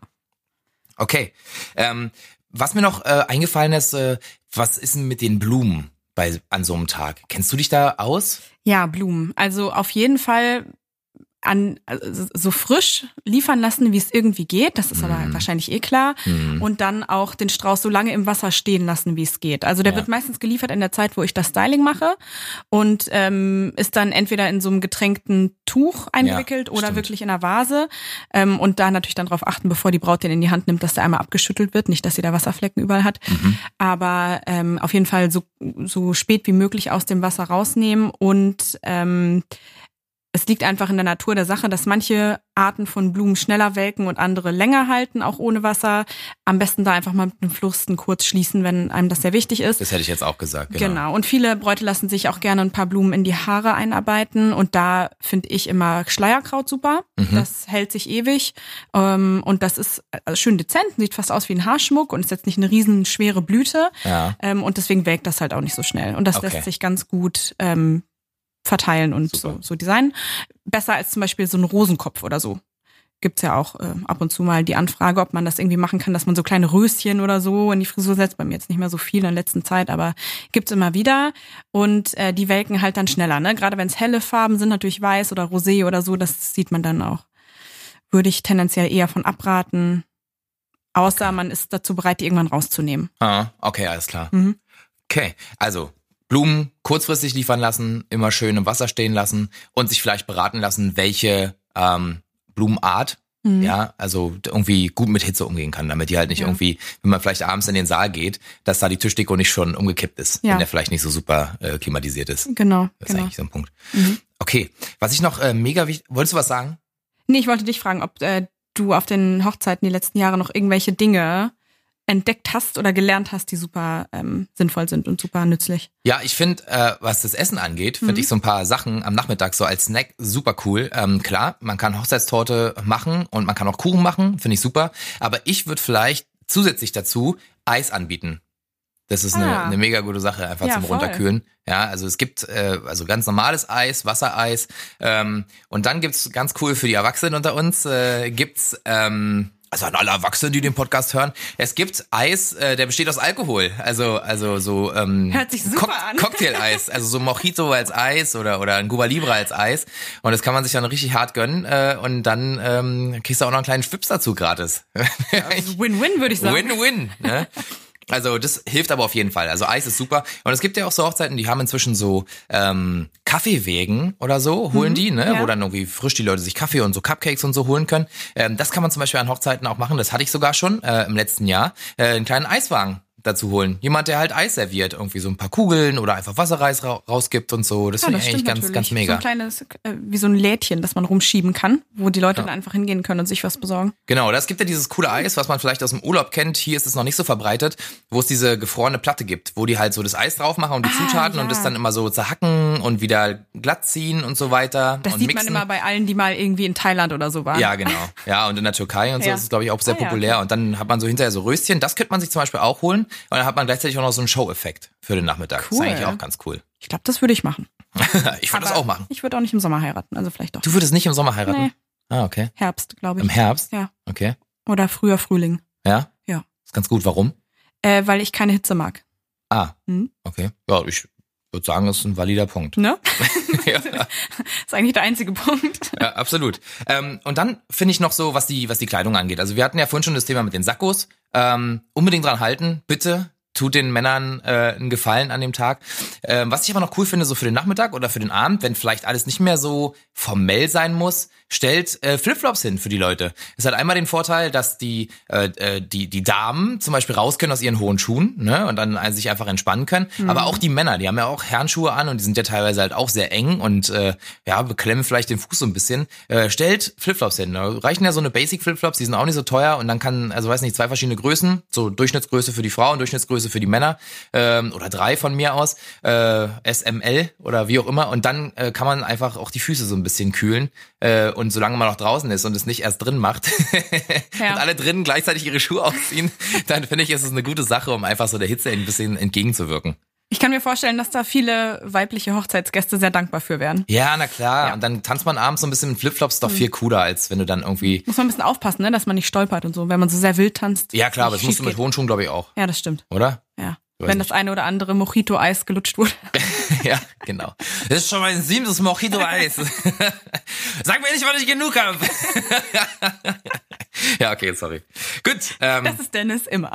Okay. Ähm, was mir noch äh, eingefallen ist, äh, was ist denn mit den Blumen bei an so einem Tag? Kennst du dich da aus? Ja, Blumen. Also auf jeden Fall an also so frisch liefern lassen, wie es irgendwie geht. Das ist mhm. aber wahrscheinlich eh klar. Mhm. Und dann auch den Strauß so lange im Wasser stehen lassen, wie es geht. Also der ja. wird meistens geliefert in der Zeit, wo ich das Styling mache und ähm, ist dann entweder in so einem getränkten Tuch eingewickelt ja, oder stimmt. wirklich in einer Vase. Ähm, und da natürlich dann darauf achten, bevor die Braut den in die Hand nimmt, dass der einmal abgeschüttelt wird, nicht, dass sie da Wasserflecken überall hat. Mhm. Aber ähm, auf jeden Fall so, so spät wie möglich aus dem Wasser rausnehmen und ähm, es liegt einfach in der Natur der Sache, dass manche Arten von Blumen schneller welken und andere länger halten, auch ohne Wasser. Am besten da einfach mal mit dem Flusten kurz schließen, wenn einem das sehr wichtig ist. Das hätte ich jetzt auch gesagt. Genau. genau. Und viele Bräute lassen sich auch gerne ein paar Blumen in die Haare einarbeiten. Und da finde ich immer Schleierkraut super. Mhm. Das hält sich ewig. Ähm, und das ist also schön dezent, sieht fast aus wie ein Haarschmuck und ist jetzt nicht eine riesen schwere Blüte. Ja. Ähm, und deswegen welkt das halt auch nicht so schnell. Und das okay. lässt sich ganz gut ähm, verteilen und so, so designen. Besser als zum Beispiel so ein Rosenkopf oder so. Gibt's ja auch äh, ab und zu mal die Anfrage, ob man das irgendwie machen kann, dass man so kleine Röschen oder so in die Frisur setzt. Bei mir jetzt nicht mehr so viel in der letzten Zeit, aber gibt's immer wieder. Und äh, die welken halt dann schneller. Ne? Gerade wenn es helle Farben sind, natürlich weiß oder rosé oder so, das sieht man dann auch. Würde ich tendenziell eher von abraten. Außer man ist dazu bereit, die irgendwann rauszunehmen. Ah, okay, alles klar. Mhm. Okay, also Blumen kurzfristig liefern lassen, immer schön im Wasser stehen lassen und sich vielleicht beraten lassen, welche ähm, Blumenart mhm. ja, also irgendwie gut mit Hitze umgehen kann, damit die halt nicht ja. irgendwie, wenn man vielleicht abends in den Saal geht, dass da die Tischdeko nicht schon umgekippt ist, ja. wenn der vielleicht nicht so super äh, klimatisiert ist. Genau. Das ist genau. eigentlich so ein Punkt. Mhm. Okay, was ich noch äh, mega wichtig, wolltest du was sagen? Nee, ich wollte dich fragen, ob äh, du auf den Hochzeiten die letzten Jahre noch irgendwelche Dinge entdeckt hast oder gelernt hast, die super ähm, sinnvoll sind und super nützlich? Ja, ich finde, äh, was das Essen angeht, finde mhm. ich so ein paar Sachen am Nachmittag so als Snack super cool. Ähm, klar, man kann Hochzeitstorte machen und man kann auch Kuchen machen, finde ich super. Aber ich würde vielleicht zusätzlich dazu Eis anbieten. Das ist eine, ah. eine mega gute Sache, einfach ja, zum voll. Runterkühlen. Ja, also es gibt äh, also ganz normales Eis, Wassereis. Ähm, und dann gibt's ganz cool für die Erwachsenen unter uns, äh, gibt's ähm, also an alle Erwachsenen, die den Podcast hören, es gibt Eis, äh, der besteht aus Alkohol. Also, also so ähm, Hört sich super Co an. Cocktail-Eis. Also so Mojito als Eis oder, oder ein Cuba Libre als Eis. Und das kann man sich dann richtig hart gönnen. Äh, und dann ähm, kriegst du auch noch einen kleinen Schwips dazu gratis. Win-win, würde ich sagen. Win-win. Ne? Also das hilft aber auf jeden Fall. Also Eis ist super. Und es gibt ja auch so Hochzeiten, die haben inzwischen so ähm, Kaffeewegen oder so, holen mhm, die, ne? Ja. Wo dann irgendwie frisch die Leute sich Kaffee und so Cupcakes und so holen können. Ähm, das kann man zum Beispiel an Hochzeiten auch machen. Das hatte ich sogar schon äh, im letzten Jahr. Äh, einen kleinen Eiswagen dazu holen. Jemand, der halt Eis serviert, irgendwie so ein paar Kugeln oder einfach Wasserreis ra rausgibt und so. Das ja, finde ich eigentlich ganz, ganz mega. So ein kleines, äh, wie so ein Lädchen, das man rumschieben kann, wo die Leute ja. dann einfach hingehen können und sich was besorgen. Genau, das gibt ja dieses coole Eis, was man vielleicht aus dem Urlaub kennt. Hier ist es noch nicht so verbreitet, wo es diese gefrorene Platte gibt, wo die halt so das Eis drauf machen und die ah, Zutaten ja. und das dann immer so zerhacken und wieder glatt ziehen und so weiter. Das sieht mixen. man immer bei allen, die mal irgendwie in Thailand oder so waren. Ja, genau. Ja, und in der Türkei und so ja. ist es, glaube ich, auch sehr ah, populär. Und dann hat man so hinterher so Röstchen. Das könnte man sich zum Beispiel auch holen. Und dann hat man gleichzeitig auch noch so einen Show-Effekt für den Nachmittag. Cool. Das ist eigentlich auch ganz cool. Ich glaube, das würde ich machen. ich würde das auch machen. Ich würde auch nicht im Sommer heiraten, also vielleicht doch. Du würdest nicht im Sommer heiraten? Nee. Ah, okay. Herbst, glaube ich. Im Herbst? Ja. Okay. Oder früher Frühling. Ja? Ja. Ist ganz gut. Warum? Äh, weil ich keine Hitze mag. Ah. Hm? Okay. Ja, ich würde sagen, das ist ein valider Punkt. Ne? ja. Das ist eigentlich der einzige Punkt. Ja, absolut. Ähm, und dann finde ich noch so, was die, was die Kleidung angeht. Also wir hatten ja vorhin schon das Thema mit den Sakkos. Ähm, unbedingt dran halten, bitte tut den Männern äh, einen Gefallen an dem Tag. Ähm, was ich aber noch cool finde, so für den Nachmittag oder für den Abend, wenn vielleicht alles nicht mehr so formell sein muss, stellt äh, Flipflops hin für die Leute. Es hat einmal den Vorteil, dass die äh, äh, die die Damen zum Beispiel raus können aus ihren hohen Schuhen ne und dann sich einfach entspannen können. Mhm. Aber auch die Männer, die haben ja auch Herrenschuhe an und die sind ja teilweise halt auch sehr eng und äh, ja beklemmen vielleicht den Fuß so ein bisschen. Äh, stellt Flipflops hin. Ne? Reichen ja so eine Basic Flipflops, die sind auch nicht so teuer und dann kann also weiß nicht zwei verschiedene Größen, so Durchschnittsgröße für die Frauen, Durchschnittsgröße für die Männer ähm, oder drei von mir aus äh, SML oder wie auch immer und dann äh, kann man einfach auch die Füße so ein bisschen kühlen äh, und solange man noch draußen ist und es nicht erst drin macht ja. und alle drinnen gleichzeitig ihre Schuhe ausziehen, dann finde ich, ist es eine gute Sache, um einfach so der Hitze ein bisschen entgegenzuwirken. Ich kann mir vorstellen, dass da viele weibliche Hochzeitsgäste sehr dankbar für werden. Ja, na klar. Ja. Und dann tanzt man abends so ein bisschen mit Flipflops, doch mhm. viel cooler, als wenn du dann irgendwie. Muss man ein bisschen aufpassen, ne, dass man nicht stolpert und so, wenn man so sehr wild tanzt. Ja, klar, aber das musst du mit hohen Schuhen, glaube ich, auch. Ja, das stimmt. Oder? Ja. Wenn das eine oder andere Mojito-Eis gelutscht wurde. ja, genau. Das ist schon mein siebtes Mojito-Eis. Sag mir nicht, wann ich genug habe. ja, okay, sorry. Gut. Ähm, das ist Dennis immer.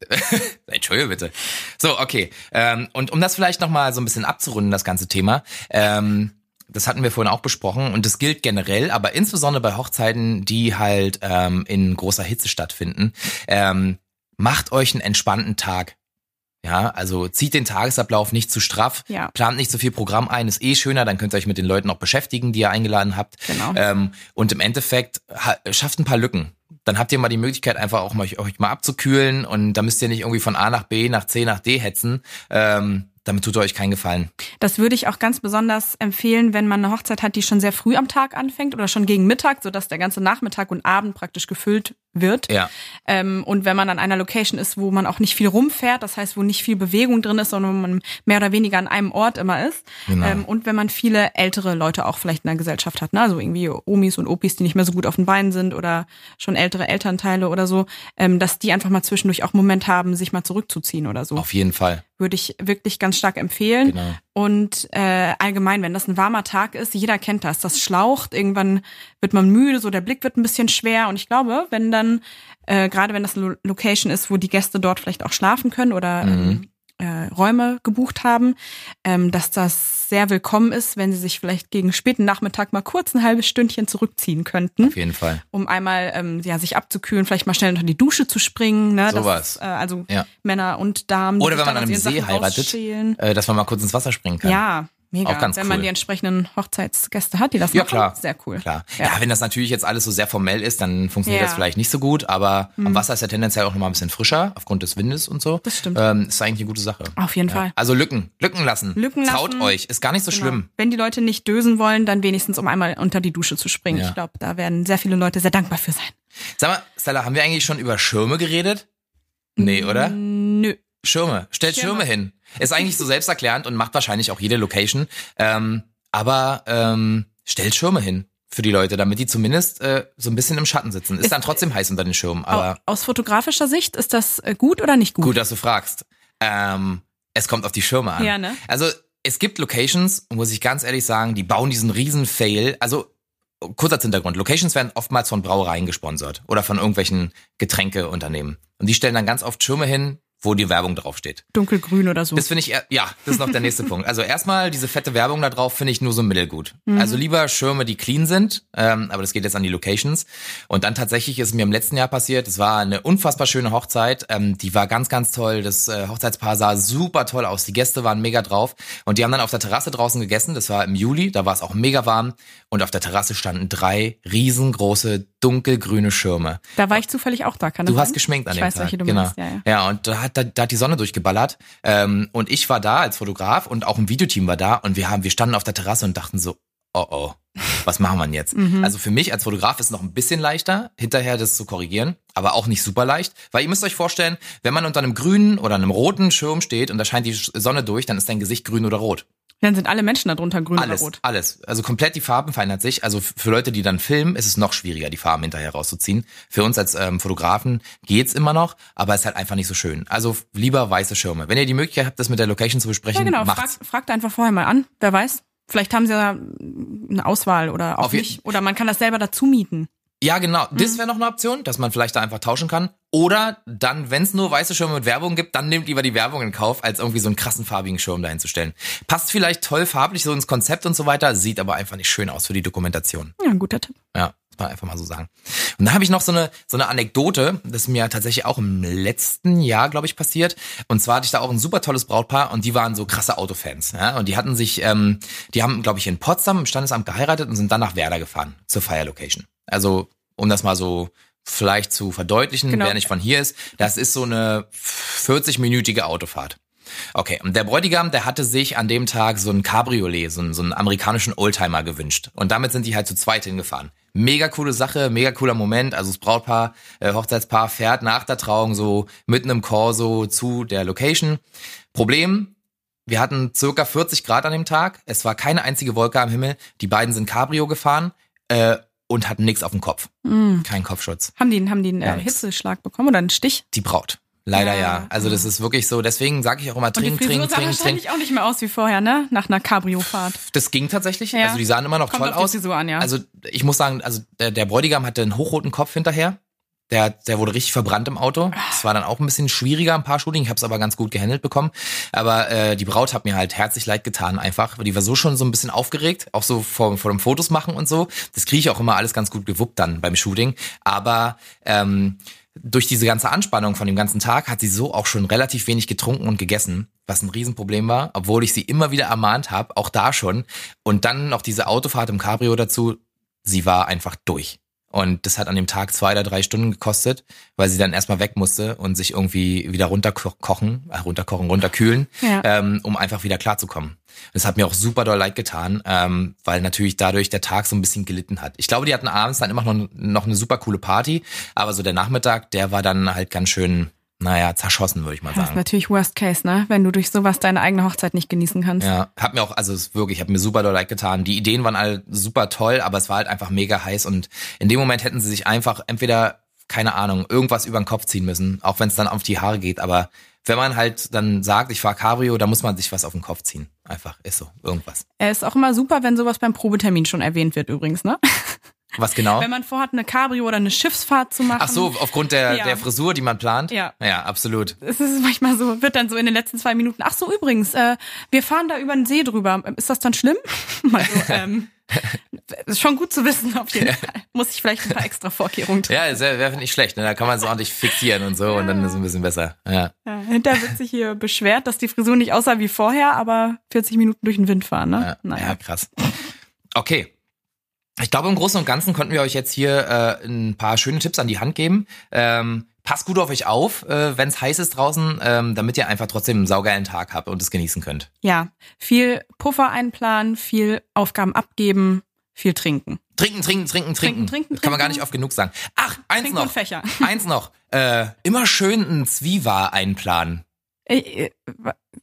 Entschuldige bitte. So, okay. Ähm, und um das vielleicht nochmal so ein bisschen abzurunden, das ganze Thema. Ähm, das hatten wir vorhin auch besprochen und das gilt generell, aber insbesondere bei Hochzeiten, die halt ähm, in großer Hitze stattfinden. Ähm, macht euch einen entspannten Tag. Ja, also zieht den Tagesablauf nicht zu straff, ja. plant nicht so viel Programm ein, ist eh schöner, dann könnt ihr euch mit den Leuten auch beschäftigen, die ihr eingeladen habt. Genau. Ähm, und im Endeffekt schafft ein paar Lücken. Dann habt ihr mal die Möglichkeit, einfach auch mal, euch mal abzukühlen und da müsst ihr nicht irgendwie von A nach B, nach C nach D hetzen. Ähm, damit tut ihr euch keinen Gefallen. Das würde ich auch ganz besonders empfehlen, wenn man eine Hochzeit hat, die schon sehr früh am Tag anfängt oder schon gegen Mittag, sodass der ganze Nachmittag und Abend praktisch gefüllt wird. Ja. Ähm, und wenn man an einer Location ist, wo man auch nicht viel rumfährt, das heißt, wo nicht viel Bewegung drin ist, sondern wo man mehr oder weniger an einem Ort immer ist. Genau. Ähm, und wenn man viele ältere Leute auch vielleicht in der Gesellschaft hat, ne? also irgendwie Omis und Opis, die nicht mehr so gut auf den Beinen sind oder schon ältere Elternteile oder so, ähm, dass die einfach mal zwischendurch auch Moment haben, sich mal zurückzuziehen oder so. Auf jeden Fall würde ich wirklich ganz stark empfehlen. Genau. Und äh, allgemein, wenn das ein warmer Tag ist, jeder kennt das. Das schlaucht, irgendwann wird man müde, so der Blick wird ein bisschen schwer. Und ich glaube, wenn dann, äh, gerade wenn das eine Location ist, wo die Gäste dort vielleicht auch schlafen können oder mhm. ähm, äh, Räume gebucht haben, ähm, dass das sehr willkommen ist, wenn sie sich vielleicht gegen späten Nachmittag mal kurz ein halbes Stündchen zurückziehen könnten. Auf jeden Fall. Um einmal ähm, ja, sich abzukühlen, vielleicht mal schnell unter die Dusche zu springen. Ne? Sowas. Äh, also ja. Männer und Damen. Oder wenn man an einem See heiratet, äh, dass man mal kurz ins Wasser springen kann. Ja, Mega, auch ganz wenn cool. man die entsprechenden Hochzeitsgäste hat, die das ja, machen. Klar. Sehr cool. Klar. Ja. ja. wenn das natürlich jetzt alles so sehr formell ist, dann funktioniert ja. das vielleicht nicht so gut, aber mhm. am Wasser ist ja tendenziell auch nochmal ein bisschen frischer, aufgrund des Windes und so. Das stimmt. Ähm, ist eigentlich eine gute Sache. Auf jeden. Fall. Also Lücken, Lücken lassen. Lücken lassen. Traut euch, ist gar nicht so genau. schlimm. Wenn die Leute nicht dösen wollen, dann wenigstens um einmal unter die Dusche zu springen. Ich glaube, da werden sehr viele Leute sehr dankbar für sein. Sag mal, Stella, haben wir eigentlich schon über Schirme geredet? Nee, oder? Nö. Schirme. Stellt Schirme, Schirme hin. Ist eigentlich so selbsterklärend und macht wahrscheinlich auch jede Location. Ähm, aber ähm, stellt Schirme hin für die Leute, damit die zumindest äh, so ein bisschen im Schatten sitzen. Ist, ist dann trotzdem heiß unter den Schirmen. Aber aus fotografischer Sicht ist das äh, gut oder nicht gut? Gut, dass du fragst. Ähm, es kommt auf die Schirme an. Ja, ne? Also es gibt Locations, muss ich ganz ehrlich sagen, die bauen diesen riesen Fail. Also kurzer Hintergrund. Locations werden oftmals von Brauereien gesponsert oder von irgendwelchen Getränkeunternehmen. Und die stellen dann ganz oft Schirme hin, wo die Werbung draufsteht. Dunkelgrün oder so. Das finde ich, ja, das ist noch der nächste Punkt. Also erstmal, diese fette Werbung da drauf finde ich nur so mittelgut. Mhm. Also lieber Schirme, die clean sind, ähm, aber das geht jetzt an die Locations. Und dann tatsächlich ist mir im letzten Jahr passiert, es war eine unfassbar schöne Hochzeit, ähm, die war ganz, ganz toll. Das äh, Hochzeitspaar sah super toll aus, die Gäste waren mega drauf. Und die haben dann auf der Terrasse draußen gegessen, das war im Juli, da war es auch mega warm. Und auf der Terrasse standen drei riesengroße dunkelgrüne Schirme. Da war ich zufällig auch da, kann Du das hast geschminkt an ich dem weiß, Tag. welche du genau. meinst, ja, ja. ja, und da hat, da, da hat die Sonne durchgeballert. Ähm, und ich war da als Fotograf und auch ein Videoteam war da und wir haben, wir standen auf der Terrasse und dachten so, oh oh, was machen wir denn jetzt? Mhm. Also für mich als Fotograf ist es noch ein bisschen leichter, hinterher das zu korrigieren, aber auch nicht super leicht, weil ihr müsst euch vorstellen, wenn man unter einem grünen oder einem roten Schirm steht und da scheint die Sonne durch, dann ist dein Gesicht grün oder rot. Dann sind alle Menschen darunter grün Alles, oder rot. alles. Also komplett die Farben verändert sich. Also für Leute, die dann filmen, ist es noch schwieriger, die Farben hinterher rauszuziehen. Für uns als ähm, Fotografen geht's immer noch, aber es ist halt einfach nicht so schön. Also lieber weiße Schirme. Wenn ihr die Möglichkeit habt, das mit der Location zu besprechen, Ja, genau. macht's. Frag, fragt einfach vorher mal an. Wer weiß. Vielleicht haben sie ja eine Auswahl oder auch Auf nicht. Oder man kann das selber dazu mieten. Ja, genau. Das Mhm. wäre noch eine Option, dass man vielleicht da einfach tauschen kann. Oder dann, wenn es nur weiße Schirme mit Werbung gibt, dann nehmt lieber die Werbung in Kauf, als irgendwie so einen krassen farbigen Schirm dahin zu stellen. Passt vielleicht toll farblich so ins Konzept und so weiter, sieht aber einfach nicht schön aus für die Dokumentation. Ja, ein guter Tipp. Ja, muss man einfach mal so sagen. Und dann habe ich noch so eine so eine Anekdote, das ist mir tatsächlich auch im letzten Jahr, glaube ich, passiert. Und zwar hatte ich da auch ein super tolles Brautpaar und die waren so krasse Autofans. Ja? Und die hatten sich, ähm, die haben, glaube ich, in Potsdam im Standesamt geheiratet und sind dann nach Werder gefahren zur Feierlocation. Also um das mal so vielleicht zu verdeutlichen, Genau. wer nicht von hier ist, das ist so eine 40-minütige Autofahrt. Okay, und der Bräutigam, der hatte sich an dem Tag so ein Cabriolet, so einen, so einen amerikanischen Oldtimer gewünscht. Und damit sind die halt zu zweit hingefahren. Mega coole Sache, mega cooler Moment. Also das Brautpaar, äh, Hochzeitspaar fährt nach der Trauung so mitten im Corso zu der Location. Problem, wir hatten circa 40 Grad an dem Tag. Es war keine einzige Wolke am Himmel. Die beiden sind Cabrio gefahren äh, und hatten nichts auf dem Kopf. Mhm. Kein Kopfschutz. Haben die, haben die einen äh. Hitzeschlag bekommen oder einen Stich? Die Braut. Leider Ja. ja. Also das ist wirklich so. Deswegen sage ich auch immer, trink, trink, sah trink, trink. wahrscheinlich auch nicht mehr aus wie vorher, ne? Nach einer Cabrio-Fahrt. Das ging tatsächlich. Ja. Also die sahen immer noch Kommt toll aus. An, ja. Also ich muss sagen, also der, der Bräutigam hatte einen hochroten Kopf hinterher. Der, der wurde richtig verbrannt im Auto. Das war dann auch ein bisschen schwieriger, ein paar Shooting. Ich habe es aber ganz gut gehandelt bekommen. Aber äh, die Braut hat mir halt herzlich leid getan einfach. Die war so schon so ein bisschen aufgeregt, auch so vor, vor dem Fotos machen und so. Das kriege ich auch immer alles ganz gut gewuppt dann beim Shooting. Aber ähm, durch diese ganze Anspannung von dem ganzen Tag hat sie so auch schon relativ wenig getrunken und gegessen, was ein Riesenproblem war, obwohl ich sie immer wieder ermahnt habe, auch da schon. Und dann noch diese Autofahrt im Cabrio dazu, sie war einfach durch. Und das hat an dem Tag zwei oder drei Stunden gekostet, weil sie dann erstmal weg musste und sich irgendwie wieder runterkochen, äh, runterkochen, runterkühlen, Ja. ähm, um einfach wieder klarzukommen. Das hat mir auch super doll leid getan, ähm, weil natürlich dadurch der Tag so ein bisschen gelitten hat. Ich glaube, die hatten abends dann immer noch, noch eine super coole Party, aber so der Nachmittag, der war dann halt ganz schön, naja, zerschossen, würde ich mal Das ist sagen. natürlich Worst Case, ne? Wenn du durch sowas deine eigene Hochzeit nicht genießen kannst. Ja, hat mir auch, also es wirklich, hat mir super doll leid getan. Die Ideen waren alle super toll, aber es war halt einfach mega heiß und in dem Moment hätten sie sich einfach entweder, keine Ahnung, irgendwas über den Kopf ziehen müssen, auch wenn es dann auf die Haare geht, aber wenn man halt dann sagt, ich fahr Cabrio, dann muss man sich was auf den Kopf ziehen. Einfach, ist so, irgendwas. Er ist auch immer super, wenn sowas beim Probetermin schon erwähnt wird übrigens, ne? Was genau? Wenn man vorhat, eine Cabrio oder eine Schiffsfahrt zu machen. Ach so, aufgrund der, Ja. der Frisur, die man plant? Ja. Ja, absolut. Es ist manchmal so, wird dann so in den letzten zwei Minuten, ach so, übrigens, äh, wir fahren da über den See drüber. Ist das dann schlimm? Mal so, ähm, ist schon gut zu wissen, auf jeden Fall. Muss ich vielleicht ein paar extra Vorkehrungen treffen. Ja, wäre wär nicht schlecht. Ne? Da kann man es ordentlich fixieren und so und dann ist es ein bisschen besser. Ja. Ja, hinterher wird sich hier beschwert, dass die Frisur nicht aussah wie vorher, aber 40 Minuten durch den Wind fahren, ne? Ja, Naja. ja, krass. Okay. Ich glaube, im Großen und Ganzen konnten wir euch jetzt hier äh, ein paar schöne Tipps an die Hand geben. Ähm, passt gut auf euch auf, äh, wenn es heiß ist draußen, ähm, damit ihr einfach trotzdem einen saugeilen Tag habt und es genießen könnt. Ja, viel Puffer einplanen, viel Aufgaben abgeben, viel trinken. Trinken, trinken, trinken, trinken. trinken, Kann man gar trinken. nicht oft genug sagen. Ach, eins Trinken noch. Eins noch. Äh, immer schön ein Zwiewa einplanen. Äh, äh,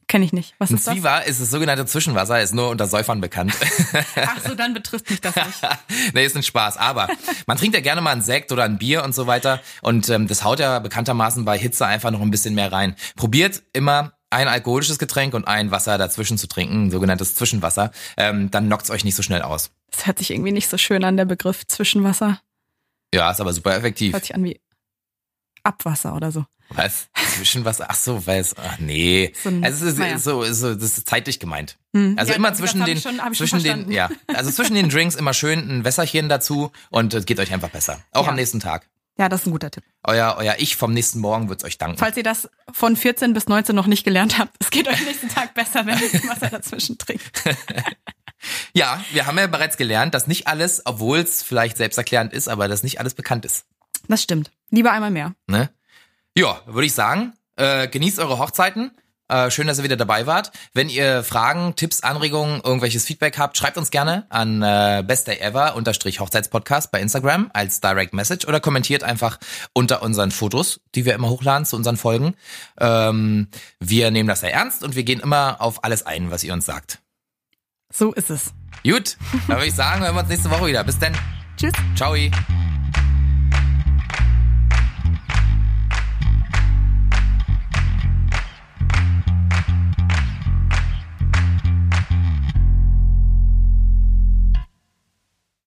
Kenne ich nicht. Was Ein ist das? Zwiewa ist das sogenannte Zwischenwasser, ist nur unter Säufern bekannt. Ach so, dann betrifft mich das nicht. nee, ist ein Spaß. Aber man trinkt ja gerne mal einen Sekt oder ein Bier und so weiter. Und ähm, das haut ja bekanntermaßen bei Hitze einfach noch ein bisschen mehr rein. Probiert immer ein alkoholisches Getränk und ein Wasser dazwischen zu trinken, sogenanntes Zwischenwasser. Ähm, dann knockt's euch nicht so schnell aus. Das hört sich irgendwie nicht so schön an, der Begriff Zwischenwasser. Ja, ist aber super effektiv. Hört sich an wie Abwasser oder so. Was? zwischen was? Ach so, weil es, ach nee. So ein, also es ist, ja. so, so, das ist zeitlich gemeint. Hm. Also ja, immer zwischen den, schon, zwischen den, ja, also zwischen den Drinks immer schön ein Wässerchen dazu und es geht euch einfach besser. Auch ja. am nächsten Tag. Ja, das ist ein guter Tipp. Euer, euer Ich vom nächsten Morgen wird's euch danken. Falls ihr das von 14 bis 19 noch nicht gelernt habt, es geht euch nächsten Tag besser, wenn ihr Wasser dazwischen trinkt. ja, wir haben ja bereits gelernt, dass nicht alles, obwohl es vielleicht selbsterklärend ist, aber dass nicht alles bekannt ist. Das stimmt. Lieber einmal mehr. Ne? Ja, würde ich sagen, äh, genießt eure Hochzeiten. Äh, schön, dass ihr wieder dabei wart. Wenn ihr Fragen, Tipps, Anregungen, irgendwelches Feedback habt, schreibt uns gerne an äh, bestdayever unterstrich Hochzeitspodcast bei Instagram als Direct Message oder kommentiert einfach unter unseren Fotos, die wir immer hochladen zu unseren Folgen. Ähm, wir nehmen das sehr ernst und wir gehen immer auf alles ein, was ihr uns sagt. So ist es. Gut, dann würde ich sagen, hören wir uns nächste Woche wieder. Bis dann. Tschüss. Ciao.